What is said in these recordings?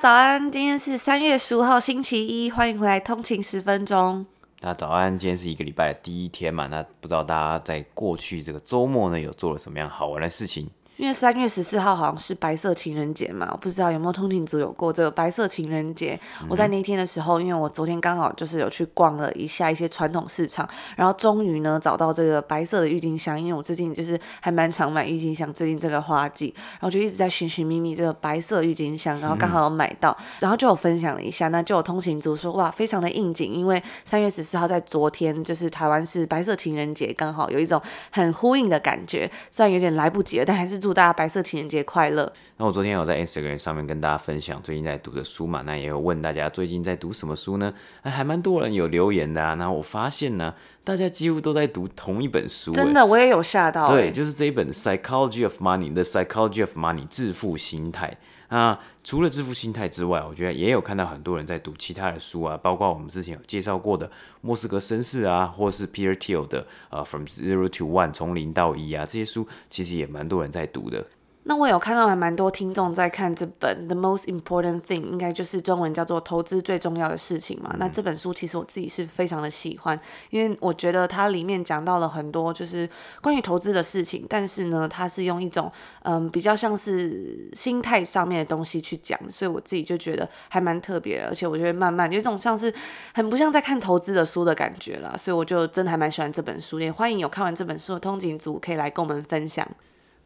早安，今天是三月十五号星期一，欢迎回来通勤十分钟。那早安，今天是一个礼拜的第一天嘛，那不知道大家在过去这个周末呢，有做了什么样好玩的事情？因为三月十四号好像是白色情人节嘛，我不知道有没有通勤族有过这个白色情人节。嗯、我在那天的时候，因为我昨天刚好就是有去逛了一下一些传统市场，然后终于呢找到这个白色的郁金香，因为我最近就是还蛮常买郁金香，最近这个花季，然后就一直在寻寻觅觅这个白色郁金香，然后刚好有买到，嗯、然后就有分享了一下，那就有通勤族说哇，非常的应景，因为三月十四号在昨天就是台湾是白色情人节，刚好有一种很呼应的感觉，虽然有点来不及了，但还是祝大家白色情人节。快乐！那我昨天有在 Instagram 上面跟大家分享最近在读的书嘛，那也有问大家最近在读什么书呢？哎还蛮多人有留言的啊。那我发现呢，大家几乎都在读同一本书，真的，我也有吓到。对，就是这一本《Psychology of Money》The Psychology of Money 致富心态。那除了致富心态之外，我觉得也有看到很多人在读其他的书啊，包括我们之前有介绍过的莫斯科绅士啊，或是 Peter Thiel 的呃《From Zero to One》从零到一啊，这些书其实也蛮多人在读的。那我有看到还蛮多听众在看这本《The Most Important Thing》，应该就是中文叫做“投资最重要的事情”嘛。那这本书其实我自己是非常的喜欢，因为我觉得它里面讲到了很多就是关于投资的事情，但是呢，它是用一种嗯比较像是心态上面的东西去讲，所以我自己就觉得还蛮特别的，而且我觉得慢慢有一种像是很不像在看投资的书的感觉啦，所以我就真的还蛮喜欢这本书，也欢迎有看完这本书的通勤族可以来跟我们分享。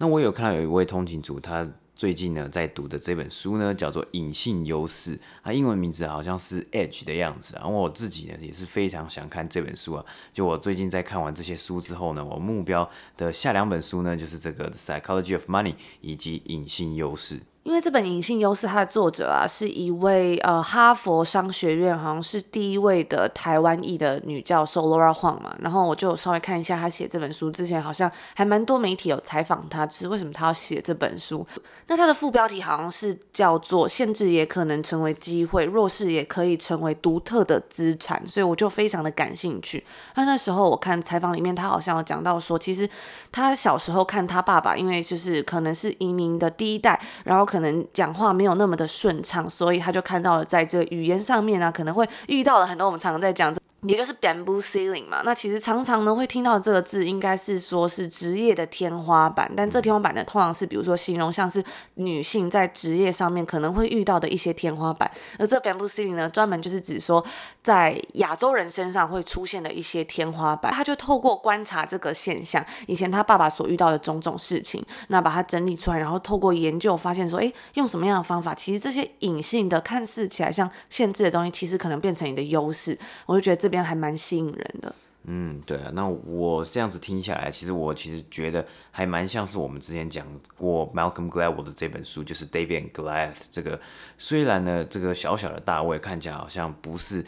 那我有看到有一位通勤族，他最近呢在读的这本书呢叫做《隐性优势》，它英文名字好像是 Edge 的样子。然后我自己呢也是非常想看这本书啊。就我最近在看完这些书之后呢，我目标的下两本书呢就是这个《Psychology of Money》以及《隐性优势》。因为这本《隐性优势》，它的作者啊是一位呃哈佛商学院好像是第一位的台湾裔的女教授 Laura Huang 嘛，然后我就稍微看一下她写这本书之前好像还蛮多媒体有采访她，就是为什么她要写这本书？那她的副标题好像是叫做“限制也可能成为机会，弱势也可以成为独特的资产”，所以我就非常的感兴趣。那那时候我看采访里面，她好像有讲到说，其实她小时候看她爸爸，因为就是可能是移民的第一代，然后。可能讲话没有那么的顺畅，所以他就看到了在这语言上面、啊，可能会遇到了很多我们常常在讲。也就是 bamboo ceiling 嘛，那其实常常呢会听到这个字，应该是说是职业的天花板，但这天花板呢，通常是比如说形容像是女性在职业上面可能会遇到的一些天花板，而这 bamboo ceiling 呢，专门就是指说在亚洲人身上会出现的一些天花板。他就透过观察这个现象，以前他爸爸所遇到的种种事情，那把它整理出来，然后透过研究发现说，诶，用什么样的方法，其实这些隐性的看似起来像限制的东西，其实可能变成你的优势。我就觉得这。边还蛮吸引人的，嗯，对啊，那我这样子听下来，其实我其实觉得还蛮像是我们之前讲过 Malcolm Gladwell 的这本书，就是 David and Goliath 这个，虽然呢这个小小的大卫看起来好像不是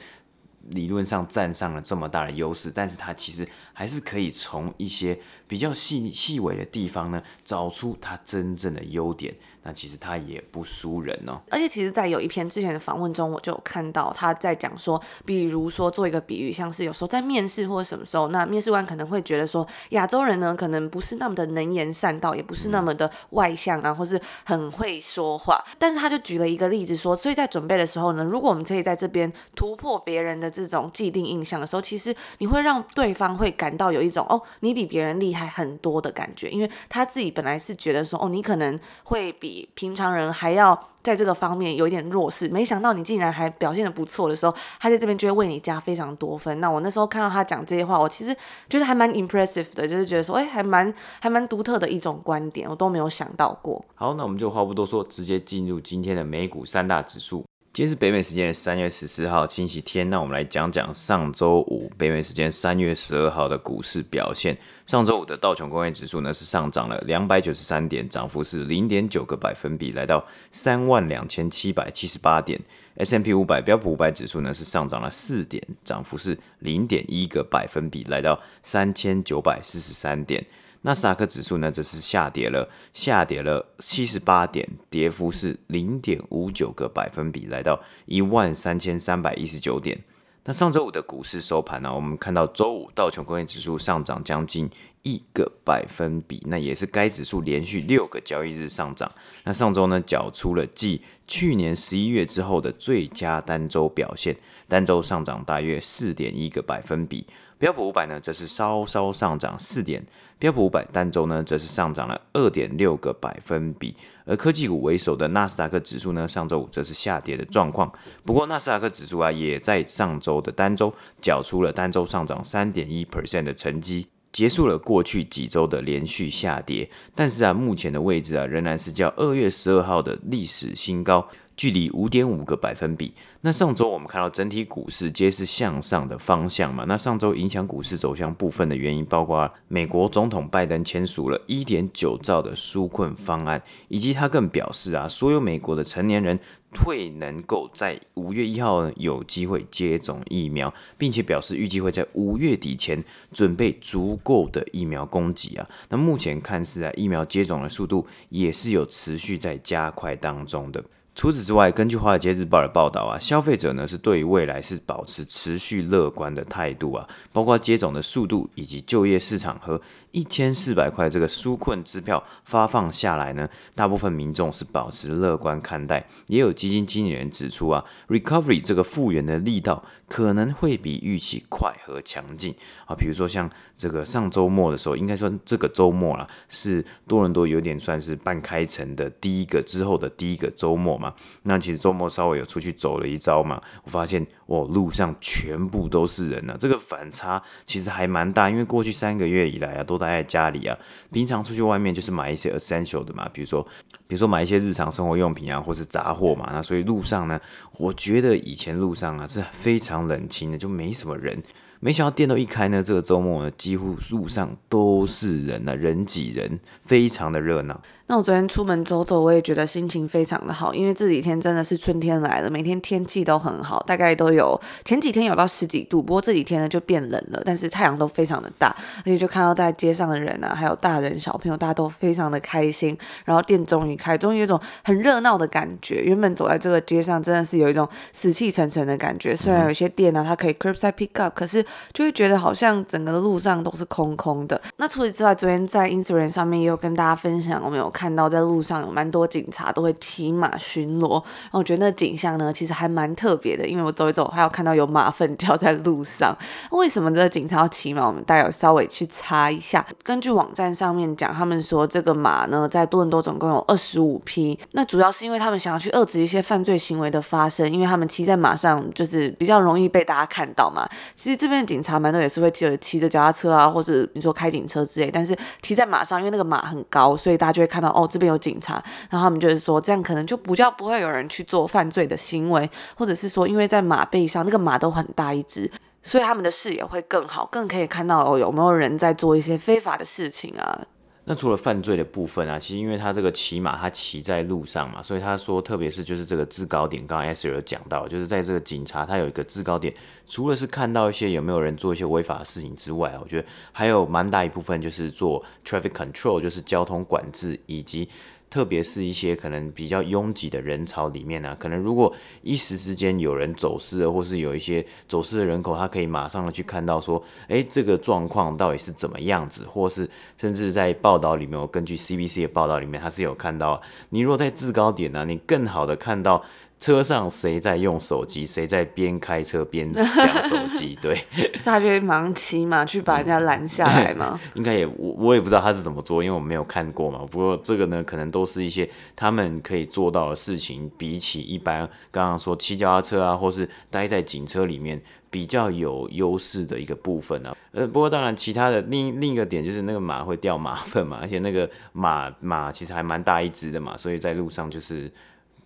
理论上占上了这么大的优势，但是他其实还是可以从一些比较细细微的地方呢，找出他真正的优点。那其实他也不输人哦。而且其实，在有一篇之前的访问中，我就有看到他在讲说，比如说做一个比喻，像是有时候在面试或者什么时候，那面试官可能会觉得说，亚洲人呢可能不是那么的能言善道，也不是那么的外向啊，或是很会说话。但是他就举了一个例子说，所以在准备的时候呢，如果我们可以在这边突破别人的这种既定印象的时候，其实你会让对方会感到有一种哦，你比别人厉害很多的感觉，因为他自己本来是觉得说，哦，你可能会比。平常人还要在这个方面有一点弱势，没想到你竟然还表现得不错的时候，他在这边就会为你加非常多分。那我那时候看到他讲这些话，我其实觉得还蛮 impressive 的，就是觉得说，哎，还蛮还蛮独特的一种观点，我都没有想到过。好，那我们就话不多说，直接进入今天的美股三大指数。今天是北美时间的三月十四号星期天，那我们来讲讲上周五北美时间三月十二号的股市表现。上周五的道琼工业指数呢是上涨了两百九十三点，涨幅是零点九个百分比，来到三万两千七百七十八点。S M P 五百标普五百指数呢是上涨了四点，涨幅是零点一个百分比，来到三千九百四十三点。纳斯达克指数呢，则是下跌了，下跌了七十八点，跌幅是零点五九个百分比，来到一万三千三百一十九点。那上周五的股市收盘呢、我们看到周五道琼工业指数上涨将近一个百分比，那也是该指数连续六个交易日上涨。那上周呢，缴出了继去年十一月之后的最佳单周表现，单周上涨大约四点一个百分比。标普五百呢，则是稍稍上涨四点，标普五百单周呢，则是上涨了二点六个百分比。而科技股为首的纳斯达克指数呢，上周五则是下跌的状况。不过，纳斯达克指数啊，也在上周的单周缴出了单周上涨三点一 percent 的成绩，结束了过去几周的连续下跌。但是啊，目前的位置啊，仍然是较二月十二号的历史新高。距离五点五个百分比。那上周我们看到整体股市皆是向上的方向嘛？那上周影响股市走向部分的原因，包括美国总统拜登签署了一点九兆的纾困方案，以及他更表示啊，所有美国的成年人会能够在五月一号有机会接种疫苗，并且表示预计会在五月底前准备足够的疫苗供给啊。那目前看似啊，疫苗接种的速度也是有持续在加快当中的。除此之外，根据《华尔街日报》的报道啊，消费者呢是对于未来是保持持续乐观的态度啊，包括接种的速度以及就业市场和一千四百块这个纾困支票发放下来呢，大部分民众是保持乐观看待。也有基金经理人指出啊，recovery 这个复原的力道可能会比预期快和强劲啊，比如说像这个上周末的时候，应该说这个周末啦，是多伦多有点算是半开城的第一个之后的第一个周末。那其实周末稍微有出去走了一遭嘛，我发现哦，路上全部都是人啊，这个反差其实还蛮大，因为过去三个月以来啊，都待在家里啊，平常出去外面就是买一些 essential 的嘛，比如说比如说买一些日常生活用品啊，或是杂货嘛，那所以路上呢，我觉得以前路上啊是非常冷清的，就没什么人。没想到店都一开呢，这个周末呢，几乎路上都是人啊，人挤人，非常的热闹。那我昨天出门走走，我也觉得心情非常的好，因为这几天真的是春天来了，每天天气都很好，大概都有前几天有到十几度，不过这几天呢就变冷了，但是太阳都非常的大，而且就看到在街上的人啊，还有大人小朋友，大家都非常的开心，然后店终于开，终于有一种很热闹的感觉。原本走在这个街上，真的是有一种死气沉沉的感觉，虽然有些店呢、啊，它可以 curbside pick up，可是就会觉得好像整个的路上都是空空的。那除此之外，昨天在 Instagram 上面也有跟大家分享，我们有。看到在路上有蛮多警察都会骑马巡逻，然后我觉得那景象呢，其实还蛮特别的，因为我走一走还有看到有马粪掉在路上。为什么这个警察要骑马？我们待会稍微去查一下。根据网站上面讲，他们说这个马呢，在多伦多总共有二十五匹。那主要是因为他们想要去遏制一些犯罪行为的发生，因为他们骑在马上就是比较容易被大家看到嘛。其实这边的警察蛮多也是会骑骑着脚踏车啊，或者你说开警车之类，但是骑在马上，因为那个马很高，所以大家就会看到。哦，这边有警察，然后他们就是说，这样可能就不叫不会有人去做犯罪的行为，或者是说，因为在马背上，那个马都很大一只，所以他们的视野会更好，更可以看到哦，有没有人在做一些非法的事情啊。那除了犯罪的部分啊，其实因为他这个骑马，他骑在路上嘛，所以他说，特别是就是这个制高点，刚刚 S 有讲到，就是在这个警察他有一个制高点，除了是看到一些有没有人做一些违法的事情之外，我觉得还有蛮大一部分就是做 traffic control，就是交通管制以及。特别是一些可能比较拥挤的人潮里面呢、可能如果一时之间有人走失了，或是有一些走失的人口，他可以马上的去看到说，诶，这个状况到底是怎么样子，或是甚至在报道里面，我根据 CBC 的报道里面，他是有看到，你若在制高点呢、你更好的看到。车上谁在用手机？谁在边开车边 讲手机？对，他就会忙骑马，去把人家拦下来嘛。应该也我我也不知道他是怎么做，因为我没有看过嘛。不过这个呢，可能都是一些他们可以做到的事情，比起一般刚刚说骑脚踏车啊，或是待在警车里面比较有优势的一个部分啊。呃，不过当然，其他的另另一个点就是那个马会掉马粪嘛，而且那个马马其实还蛮大一只的嘛，所以在路上就是。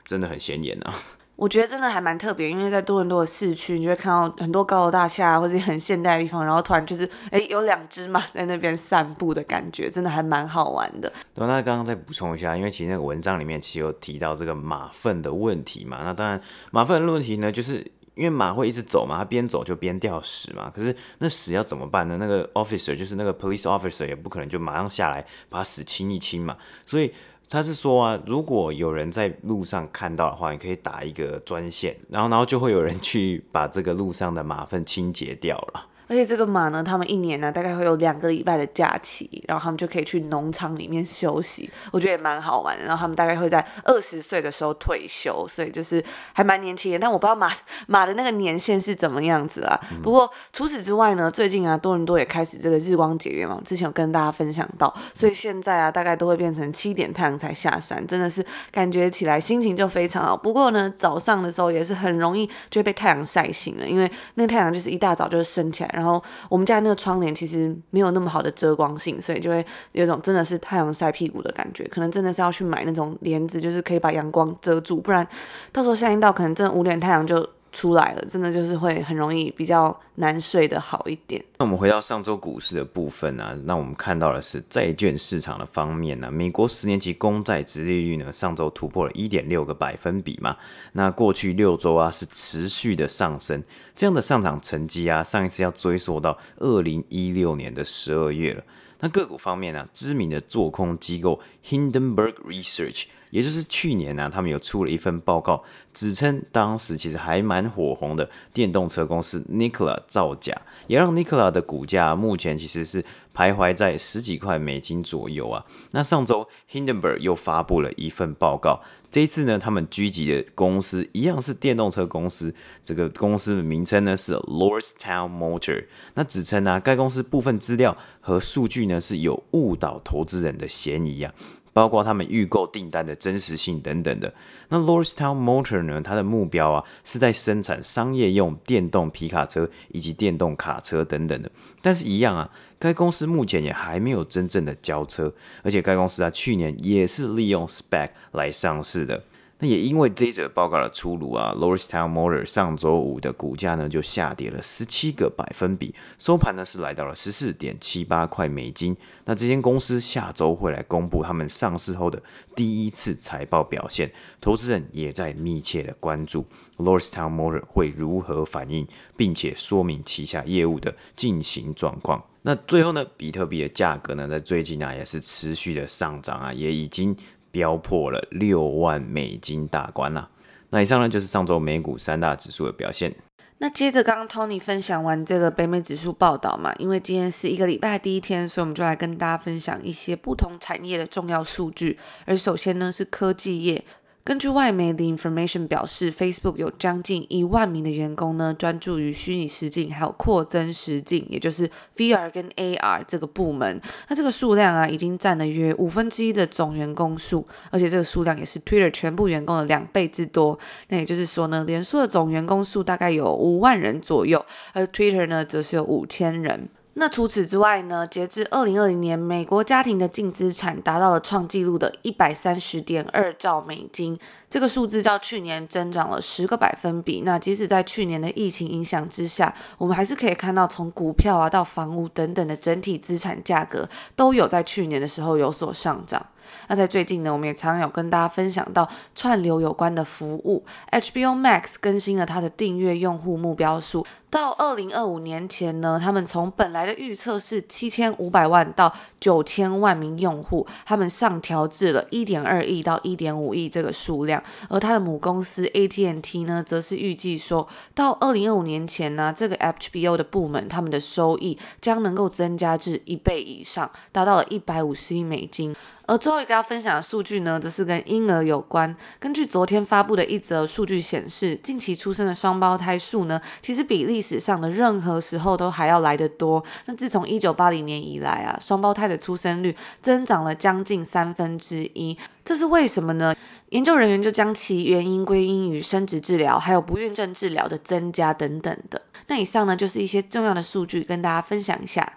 真的很显眼啊！我觉得真的还蛮特别，因为在多伦多的市区，你就会看到很多高楼大厦或者很现代的地方，然后突然就是哎有两只马在那边散步的感觉，真的还蛮好玩的。对，那刚刚再补充一下，因为其实那个文章里面其实有提到这个马粪的问题嘛，那当然马粪的问题呢，就是因为马会一直走嘛，它边走就边掉屎嘛，可是那屎要怎么办呢？那个 officer 就是那个 police officer 也不可能就马上下来把屎清一清嘛，所以。他是说啊，如果有人在路上看到的话，你可以打一个专线，然后然后就会有人去把这个路上的马粪清洁掉了。而且这个马呢，他们一年呢大概会有两个礼拜的假期，然后他们就可以去农场里面休息，我觉得也蛮好玩的。然后他们大概会在二十岁的时候退休，所以就是还蛮年轻的。但我不知道马马的那个年限是怎么样子啊。嗯、不过除此之外呢，最近啊多伦多也开始这个日光节约嘛，之前有跟大家分享到，所以现在啊大概都会变成七点太阳才下山，真的是感觉起来心情就非常好。不过呢早上的时候也是很容易就会被太阳晒醒了，因为那个太阳就是一大早就升起来。然后我们家那个窗帘其实没有那么好的遮光性，所以就会有种真的是太阳晒屁股的感觉。可能真的是要去买那种帘子，就是可以把阳光遮住，不然到时候夏天到，可能真的捂脸太阳就出来了，真的就是会很容易比较难睡得好一点。那我们回到上周股市的部分啊，那我们看到的是债券市场的方面呢、美国十年期公债殖利率呢上周突破了一点六个百分比嘛，那过去六周啊是持续的上升，这样的上涨成绩啊，上一次要追溯到二零一六年的十二月了。那个股方面呢、啊，知名的做空机构 Hindenburg Research。也就是去年呢、他们有出了一份报告，指称当时其实还蛮火红的电动车公司 Nikola 造假，也让 Nikola 的股价目前其实是徘徊在十几块美金左右啊。那上周 Hindenburg 又发布了一份报告，这一次呢，他们狙击的公司一样是电动车公司，这个公司的名称呢是 Lordstown Motor。那指称呢、啊，该公司部分资料和数据呢是有误导投资人的嫌疑啊。包括他们预购订单的真实性等等的。那 Lordstown Motor 呢？它的目标啊是在生产商业用电动皮卡车以及电动卡车等等的。但是，一样啊，该公司目前也还没有真正的交车，而且该公司啊去年也是利用 Spec 来上市的。那也因为这一则报告的出炉啊，Lordstown Motor 上周五的股价呢就下跌了十七个百分比，收盘呢是来到了十四点七八块美金。那这间公司下周会来公布他们上市后的第一次财报表现，投资人也在密切的关注 Lordstown Motor 会如何反应，并且说明旗下业务的进行状况。那最后呢，比特币的价格呢在最近啊也是持续的上涨啊，也已经。飙破了六万美金大关啦。那以上呢就是上周美股三大指数的表现。那接着刚刚 Tony 分享完这个北美指数报道嘛，因为今天是一个礼拜第一天，所以我们就来跟大家分享一些不同产业的重要数据。而首先呢是科技业。根据外媒的 Information 表示，Facebook 有将近一万名的员工呢，专注于虚拟实境还有扩增实境，也就是 VR 跟 AR 这个部门。那这个数量啊，已经占了约五分之一的总员工数，而且这个数量也是 Twitter 全部员工的两倍之多。那也就是说呢，脸书的总员工数大概有五万人左右，而 Twitter 呢，则是有五千人。那除此之外呢，截至二零二零年，美国家庭的净资产达到了创纪录的一百三十点二兆美金，这个数字较去年增长了十个百分比。那即使在去年的疫情影响之下，我们还是可以看到从股票啊到房屋等等的整体资产价格都有在去年的时候有所上涨。那在最近呢，我们也常常有跟大家分享到串流有关的服务，HBO Max 更新了它的订阅用户目标数，到二零二五年前呢，他们从本来的预测是七千五百万到九千万名用户，他们上调至了一点二亿到一点五亿这个数量，而它的母公司 AT&T 呢，则是预计说到二零二五年前呢，这个 HBO 的部门他们的收益将能够增加至一倍以上，达到了一百五十亿美金。而最后一个要分享的数据呢，则是跟婴儿有关。根据昨天发布的一则数据显示，近期出生的双胞胎数呢，其实比历史上的任何时候都还要来得多。那自从一九八零年以来啊，双胞胎的出生率增长了将近三分之一。这是为什么呢？研究人员就将其原因归因于生殖治疗，还有不孕症治疗的增加等等的。那以上呢，就是一些重要的数据，跟大家分享一下。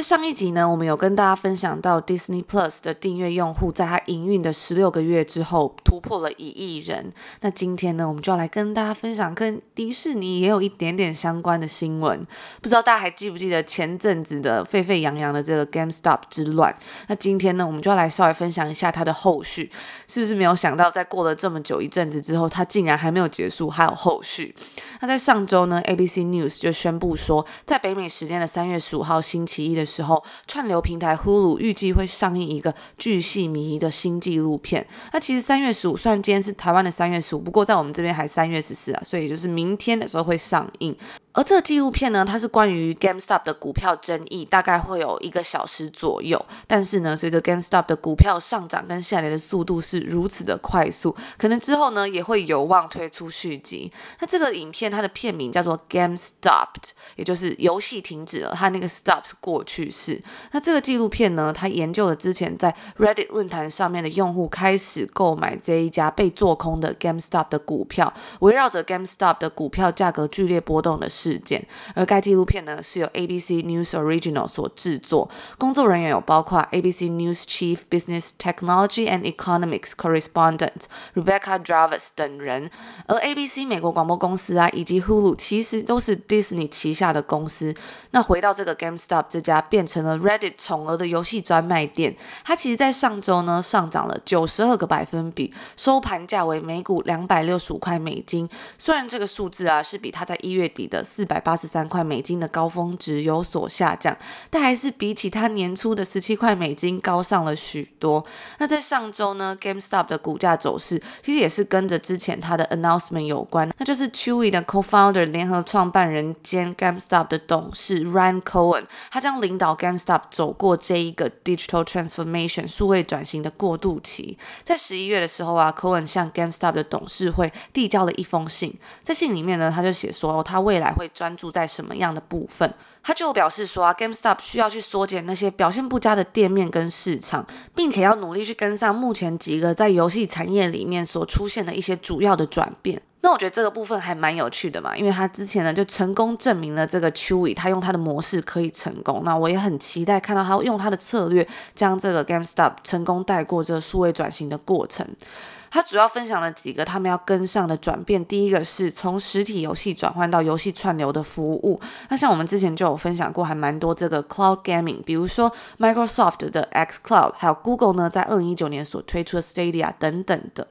在上一集呢，我们有跟大家分享到 Disney Plus 的订阅用户在它营运的十六个月之后突破了一亿人。那今天呢，我们就要来跟大家分享跟迪士尼也有一点点相关的新闻。不知道大家还记不记得前阵子的沸沸扬扬的这个 GameStop 之乱？那今天呢，我们就要来稍微分享一下它的后续。是不是没有想到，在过了这么久一阵子之后，它竟然还没有结束，还有后续？那在上周呢，ABC News 就宣布说，在北美时间的三月十五号星期一的时候，串流平台 Hulu 预计会上映一个巨细靡遗的新纪录片。那其实三月十五，虽然今天是台湾的三月十五，不过在我们这边还三月十四啊，所以就是明天的时候会上映。而这个纪录片呢，它是关于 GameStop 的股票争议，大概会有一个小时左右。但是呢，随着 GameStop 的股票上涨跟下跌的速度是如此的快速，可能之后呢也会有望推出续集。那这个影片它的片名叫做 Game Stopped，也就是游戏停止了。它那个 Stop 是过去式。那这个纪录片呢，它研究了之前在 Reddit 论坛上面的用户开始购买这一家被做空的 GameStop 的股票，围绕着 GameStop 的股票价格剧烈波动的事件，而该纪录片呢是由 ABC News Original 所制作，工作人员有包括 ABC News Chief Business Technology and Economics Correspondent Rebecca Jarvis 等人，而 ABC 美国广播公司啊以及 Hulu 其实都是 Disney 旗下的公司。那回到这个 GameStop 这家变成了 Reddit 宠儿的游戏专卖店，它其实在上周呢上涨了九十二个百分比，收盘价为每股两百六十五块美金。虽然这个数字啊是比它在一月底的四百八十三块美金的高峰值有所下降，但还是比起它年初的十七块美金高上了许多。那在上周呢，GameStop 的股价走势其实也是跟着之前它的 announcement 有关，那就是 Chewy 的 co-founder 联合创办人兼 GameStop 的董事 Ryan Cohen，他将领导 GameStop 走过这一个 digital transformation 数位转型的过渡期。在十一月的时候啊，Cohen 向 GameStop 的董事会递交了一封信，在信里面呢，他就写说他未来会专注在什么样的部分？他就表示说啊，GameStop 需要去缩减那些表现不佳的店面跟市场，并且要努力去跟上目前几个在游戏产业里面所出现的一些主要的转变。那我觉得这个部分还蛮有趣的嘛，因为他之前呢就成功证明了这个 Chewy 他用他的模式可以成功。那我也很期待看到他用他的策略将这个 GameStop 成功带过这个数位转型的过程。他主要分享了几个他们要跟上的转变。第一个是从实体游戏转换到游戏串流的服务。那像我们之前就有分享过，还蛮多这个 Cloud Gaming，比如说 Microsoft 的 xCloud，还有 Google 呢在二零一九年所推出的 Stadia 等等的。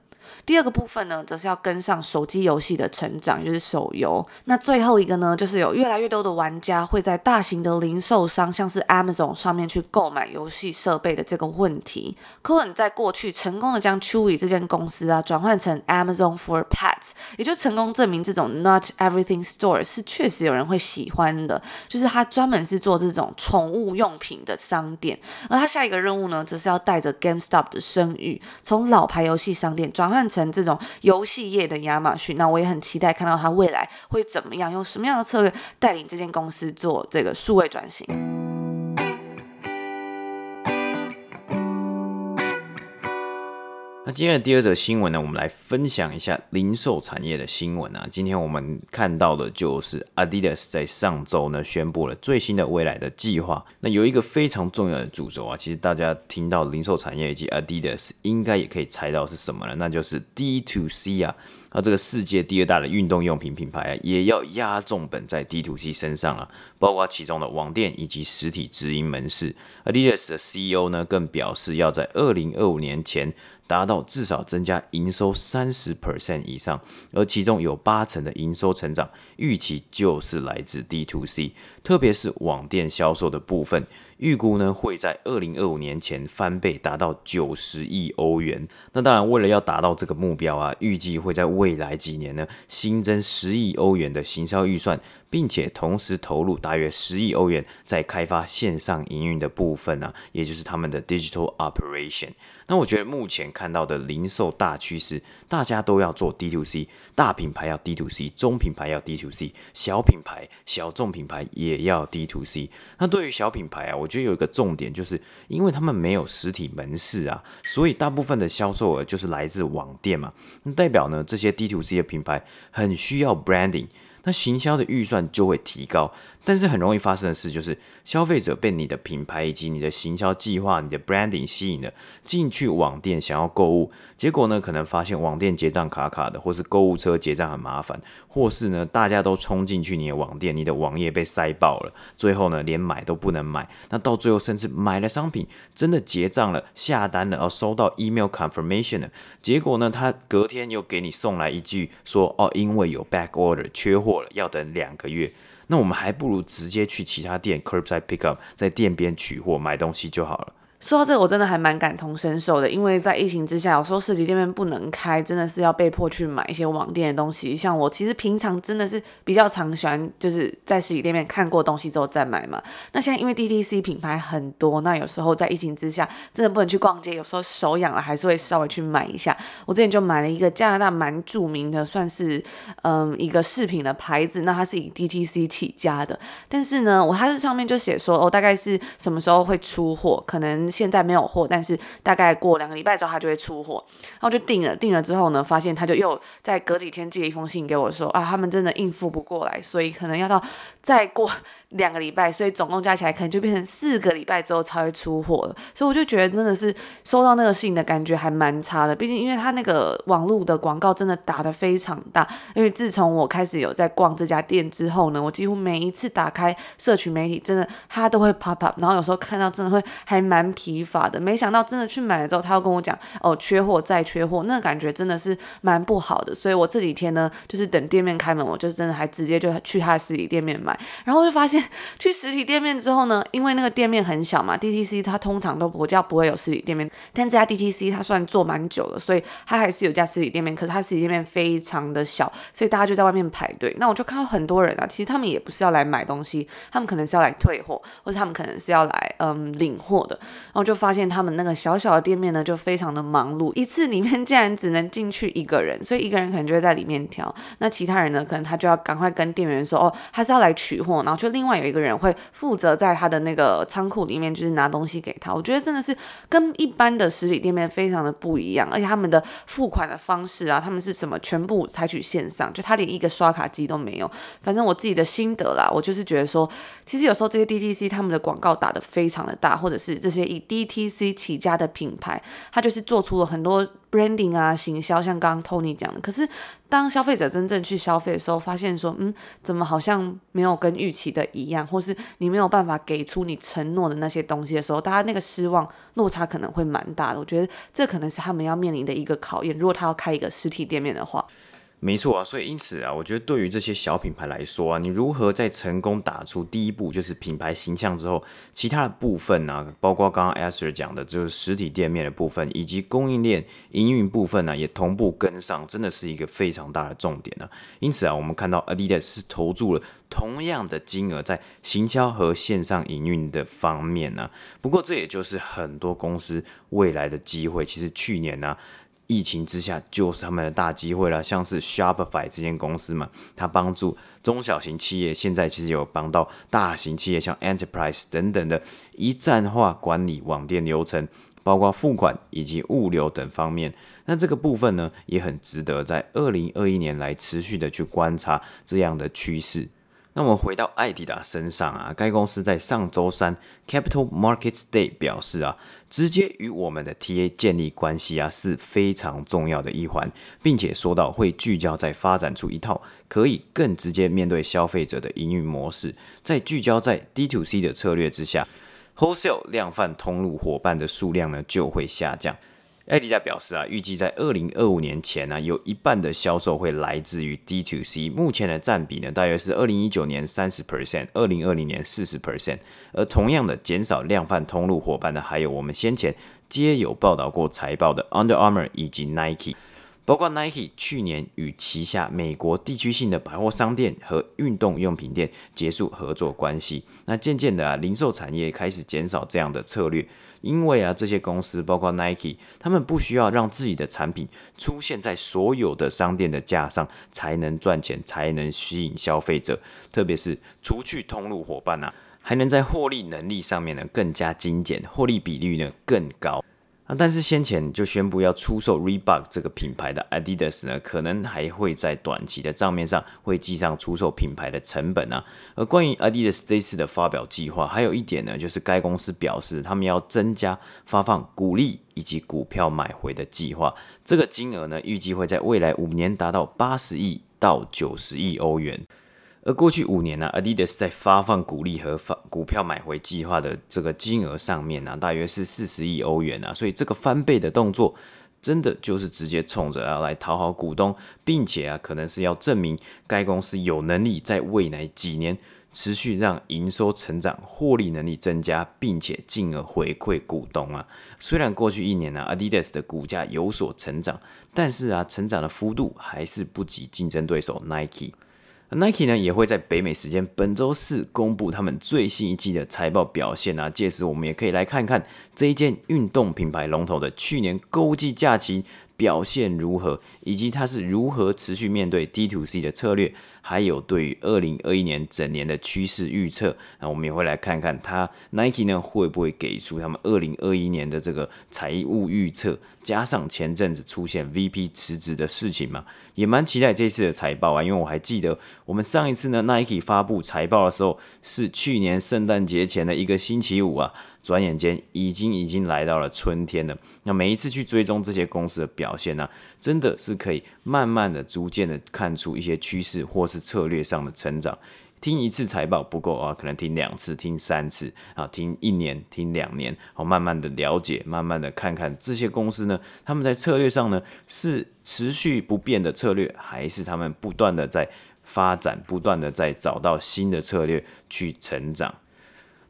第二个部分呢，则是要跟上手机游戏的成长，就是手游。那最后一个呢，就是有越来越多的玩家会在大型的零售商，像是 Amazon 上面去购买游戏设备的这个问题。科恩在过去成功的将 Chewy 这间公司啊转换成 Amazon for Pets，也就成功证明这种 Not Everything Store 是确实有人会喜欢的，就是他专门是做这种宠物用品的商店。而他下一个任务呢，则是要带着 GameStop 的声誉，从老牌游戏商店转换。成成这种游戏业的亚马逊，那我也很期待看到它未来会怎么样，用什么样的策略带领这间公司做这个数位转型。那今天的第二则新闻呢，我们来分享一下零售产业的新闻啊。今天我们看到的就是 Adidas 在上周呢宣布了最新的未来的计划。那有一个非常重要的主轴啊，其实大家听到零售产业以及 Adidas，应该也可以猜到是什么了，那就是 D to C 啊。那这个世界第二大的运动用品品牌啊，也要压重本在 D to C 身上啊，包括其中的网店以及实体直营门市。Adidas 的 CEO 呢，更表示要在二零二五年前。达到至少增加营收三十 percent 以上，而其中有八成的营收成长预期就是来自 D to C，特别是网店销售的部分。预估呢会在二零二五年前翻倍，达到九十亿欧元。那当然，为了要达到这个目标啊，预计会在未来几年呢新增十亿欧元的行销预算，并且同时投入大约十亿欧元在开发线上营运的部分啊，也就是他们的 digital operation。那我觉得目前看到的零售大趋势，大家都要做 D to C，大品牌要 D to C，中品牌要 D to C，小品牌、小众品牌也要 D to C。那对于小品牌啊，我我觉得有一个重点，就是因为他们没有实体门市啊，所以大部分的销售额就是来自网店嘛。那代表呢，这些 D to C 的品牌很需要 branding，那行销的预算就会提高。但是很容易发生的事就是，消费者被你的品牌以及你的行销计划、你的 branding 吸引了，进去网店想要购物，结果呢，可能发现网店结账卡卡的，或是购物车结账很麻烦，或是呢，大家都冲进去你的网店，你的网页被塞爆了，最后呢，连买都不能买。那到最后，甚至买了商品，真的结账了、下单了，然后收到 email confirmation 了，结果呢，他隔天又给你送来一句说：“哦，因为有 back order 缺货了，要等两个月。”那我们还不如直接去其他店 curbside pickup，在店边取货买东西就好了。说到这个，我真的还蛮感同身受的，因为在疫情之下，有时候实体店面不能开，真的是要被迫去买一些网店的东西。像我其实平常真的是比较常喜欢，就是在实体店面看过东西之后再买嘛。那现在因为 DTC 品牌很多，那有时候在疫情之下，真的不能去逛街，有时候手痒了还是会稍微去买一下。我之前就买了一个加拿大蛮著名的，算是嗯一个饰品的牌子，那它是以 DTC 起家的，但是呢，我它是上面就写说哦，大概是什么时候会出货，可能。现在没有货，但是大概过两个礼拜之后，他就会出货。然后就订了，订了之后呢，发现他就又在隔几天寄了一封信给我说，说啊，他们真的应付不过来，所以可能要到再过两个礼拜，所以总共加起来可能就变成四个礼拜之后才会出货了。所以我就觉得真的是收到那个信的感觉还蛮差的，毕竟因为他那个网络的广告真的打得非常大。因为自从我开始有在逛这家店之后呢，我几乎每一次打开社群媒体，真的他都会 pop up，然后有时候看到真的会还蛮疲乏的。没想到真的去买了之后，他又跟我讲哦，缺货再缺货，那个感觉真的是蛮不好的。所以我这几天呢，就是等店面开门，我就真的还直接就去他的实体店面买，然后就发现。去实体店面之后呢，因为那个店面很小嘛，DTC 它通常都不叫不会有实体店面，但这家 DTC 它算做蛮久了，所以它还是有家实体店面，可是它实体店面非常的小，所以大家就在外面排队。那我就看到很多人啊，其实他们也不是要来买东西，他们可能是要来退货，或者他们可能是要来嗯领货的。然后就发现他们那个小小的店面呢，就非常的忙碌，一次里面竟然只能进去一个人，所以一个人可能就会在里面挑，那其他人呢，可能他就要赶快跟店员说，哦，他是要来取货，然后就另外有一个人会负责在他的那个仓库里面，就是拿东西给他。我觉得真的是跟一般的实体店面非常的不一样，而且他们的付款的方式啊，他们是什么全部采取线上，就他连一个刷卡机都没有。反正我自己的心得啦，我就是觉得说，其实有时候这些 DTC 他们的广告打得非常的大，或者是这些以 DTC 起家的品牌，他就是做出了很多。Branding 啊，行销像刚刚 Tony 讲的，可是当消费者真正去消费的时候，发现说，嗯，怎么好像没有跟预期的一样，或是你没有办法给出你承诺的那些东西的时候，大家那个失望落差可能会蛮大的。我觉得这可能是他们要面临的一个考验，如果他要开一个实体店面的话。没错啊，所以因此啊，我觉得对于这些小品牌来说啊，你如何在成功打出第一步，就是品牌形象之后，其他的部分呢、包括刚刚 Esther 讲的，就是实体店面的部分，以及供应链营运部分呢、也同步跟上，真的是一个非常大的重点呢、因此啊，我们看到 Adidas 是投注了同样的金额在行销和线上营运的方面呢、不过这也就是很多公司未来的机会。其实去年呢、疫情之下，就是他们的大机会了。像是 Shopify 这间公司嘛，它帮助中小型企业，现在其实有帮到大型企业，像 Enterprise 等等的，一站化管理网店流程，包括付款以及物流等方面。那这个部分呢，也很值得在二零二一年来持续的去观察这样的趋势。那我们回到艾迪达身上啊，该公司在上周三 Capital Markets Day 表示啊，直接与我们的 TA 建立关系啊是非常重要的一环，并且说到会聚焦在发展出一套可以更直接面对消费者的营运模式，在聚焦在 D to C 的策略之下，Wholesale 量贩通路伙伴的数量呢就会下降。艾迪达表示啊，预计在二零二五年前呢、有一半的销售会来自于 D to C。目前的占比呢，大约是二零一九年三十 percent，二零二零年四十 percent。而同样的减少量贩通路伙伴呢，还有我们先前皆有报道过财报的 Under Armour 以及 Nike。包括 Nike 去年与旗下美国地区性的百货商店和运动用品店结束合作关系，那渐渐的啊，零售产业开始减少这样的策略，因为啊，这些公司包括 Nike，他们不需要让自己的产品出现在所有的商店的架上才能赚钱，才能吸引消费者，特别是除去通路伙伴啊，还能在获利能力上面呢更加精简，获利比率呢更高。啊，但是先前就宣布要出售 Reebok 这个品牌的 Adidas 呢，可能还会在短期的账面上会记上出售品牌的成本啊。而关于 Adidas 这次的发表计划，还有一点呢，就是该公司表示他们要增加发放股利以及股票买回的计划，这个金额呢，预计会在未来五年达到八十亿到九十亿欧元。而过去五年呢、，Adidas 在发放股利和发股票买回计划的这个金额上面呢、大约是四十亿欧元啊，所以这个翻倍的动作，真的就是直接冲着要来讨好股东，并且啊，可能是要证明该公司有能力在未来几年持续让营收成长、获利能力增加，并且进而回馈股东啊。虽然过去一年呢、，Adidas 的股价有所成长，但是啊，成长的幅度还是不及竞争对手 Nike。Nike 呢也会在北美时间本周四公布他们最新一季的财报表现啊，届时我们也可以来看看这一件运动品牌龙头的去年购物季假期表现如何，以及它是如何持续面对 D to C 的策略，还有对于二零二一年整年的趋势预测，那我们也会来看看它 Nike 呢会不会给出他们二零二一年的这个财务预测，加上前阵子出现 VP 辞职的事情嘛，也蛮期待这次的财报啊，因为我还记得我们上一次呢 Nike 发布财报的时候是去年圣诞节前的一个星期五啊。转眼间已经已经来到了春天了。那每一次去追踪这些公司的表现呢、真的是可以慢慢的、逐渐的看出一些趋势或是策略上的成长。听一次财报不够啊，可能听两次、听三次啊，听一年、听两年，好，慢慢的了解，慢慢的看看这些公司呢，他们在策略上呢是持续不变的策略，还是他们不断的在发展，不断的在找到新的策略去成长。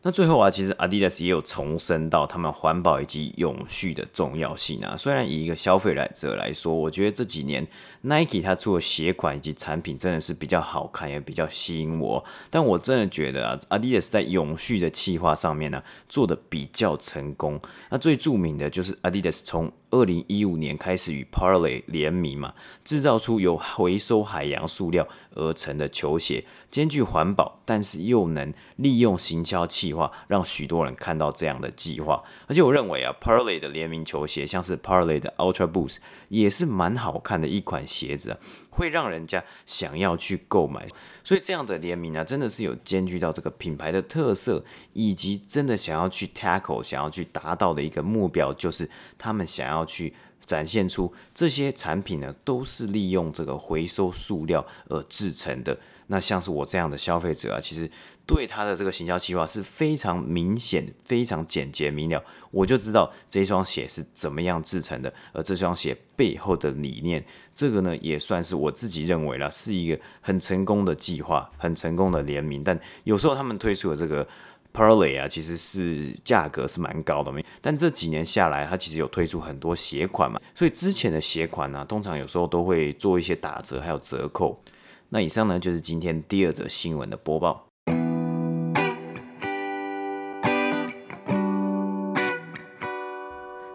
那最后啊，其实 Adidas 也有重申到他们环保以及永续的重要性啊。虽然以一个消费来者来说，我觉得这几年 Nike 它出的鞋款以及产品真的是比较好看，也比较吸引我。但我真的觉得啊，Adidas 在永续的企划上面呢、做的比较成功。那最著名的就是 Adidas 从二零一五年开始与 Parley 联名嘛，制造出由回收海洋塑料而成的球鞋，兼具环保，但是又能利用行销企划，让许多人看到这样的计划。而且我认为啊，Parley 的联名球鞋，像是 Parley 的 Ultra Boost，也是蛮好看的一款鞋子啊，会让人家想要去购买。所以这样的联名啊，真的是有兼具到这个品牌的特色，以及真的想要去 tackle，想要去达到的一个目标，就是他们想要。要去展现出这些产品呢，都是利用这个回收塑料而制成的。那像是我这样的消费者啊，其实对他的这个行销计划是非常明显、非常简洁明了，我就知道这双鞋是怎么样制成的，而这双鞋背后的理念，这个呢也算是我自己认为啦，是一个很成功的计划，很成功的联名。但有时候他们推出的这个。Parley 啊，其实是价格是蛮高的，但这几年下来，它其实有推出很多鞋款嘛，所以之前的鞋款呢、通常有时候都会做一些打折，还有折扣。那以上呢，就是今天第二则新闻的播报。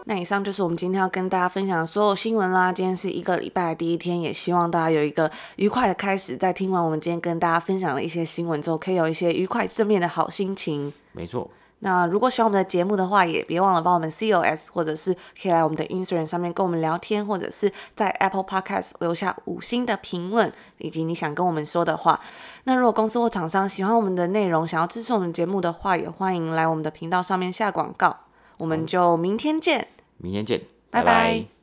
那以上就是我们今天要跟大家分享的所有新闻啦。今天是一个礼拜的第一天，也希望大家有一个愉快的开始。在听完我们今天跟大家分享的一些新闻之后，可以有一些愉快正面的好心情。没错。那如果喜欢我们的节目的话，也别忘了帮我们 COS，或者是可以来我们的 Instagram 上面跟我们聊天，或者是在 Apple Podcast 留下五星的评论，以及你想跟我们说的话。那如果公司或厂商喜欢我们的内容，想要支持我们节目的话，也欢迎来我们的频道上面下广告。我们就明天见。明天见，拜拜。拜拜。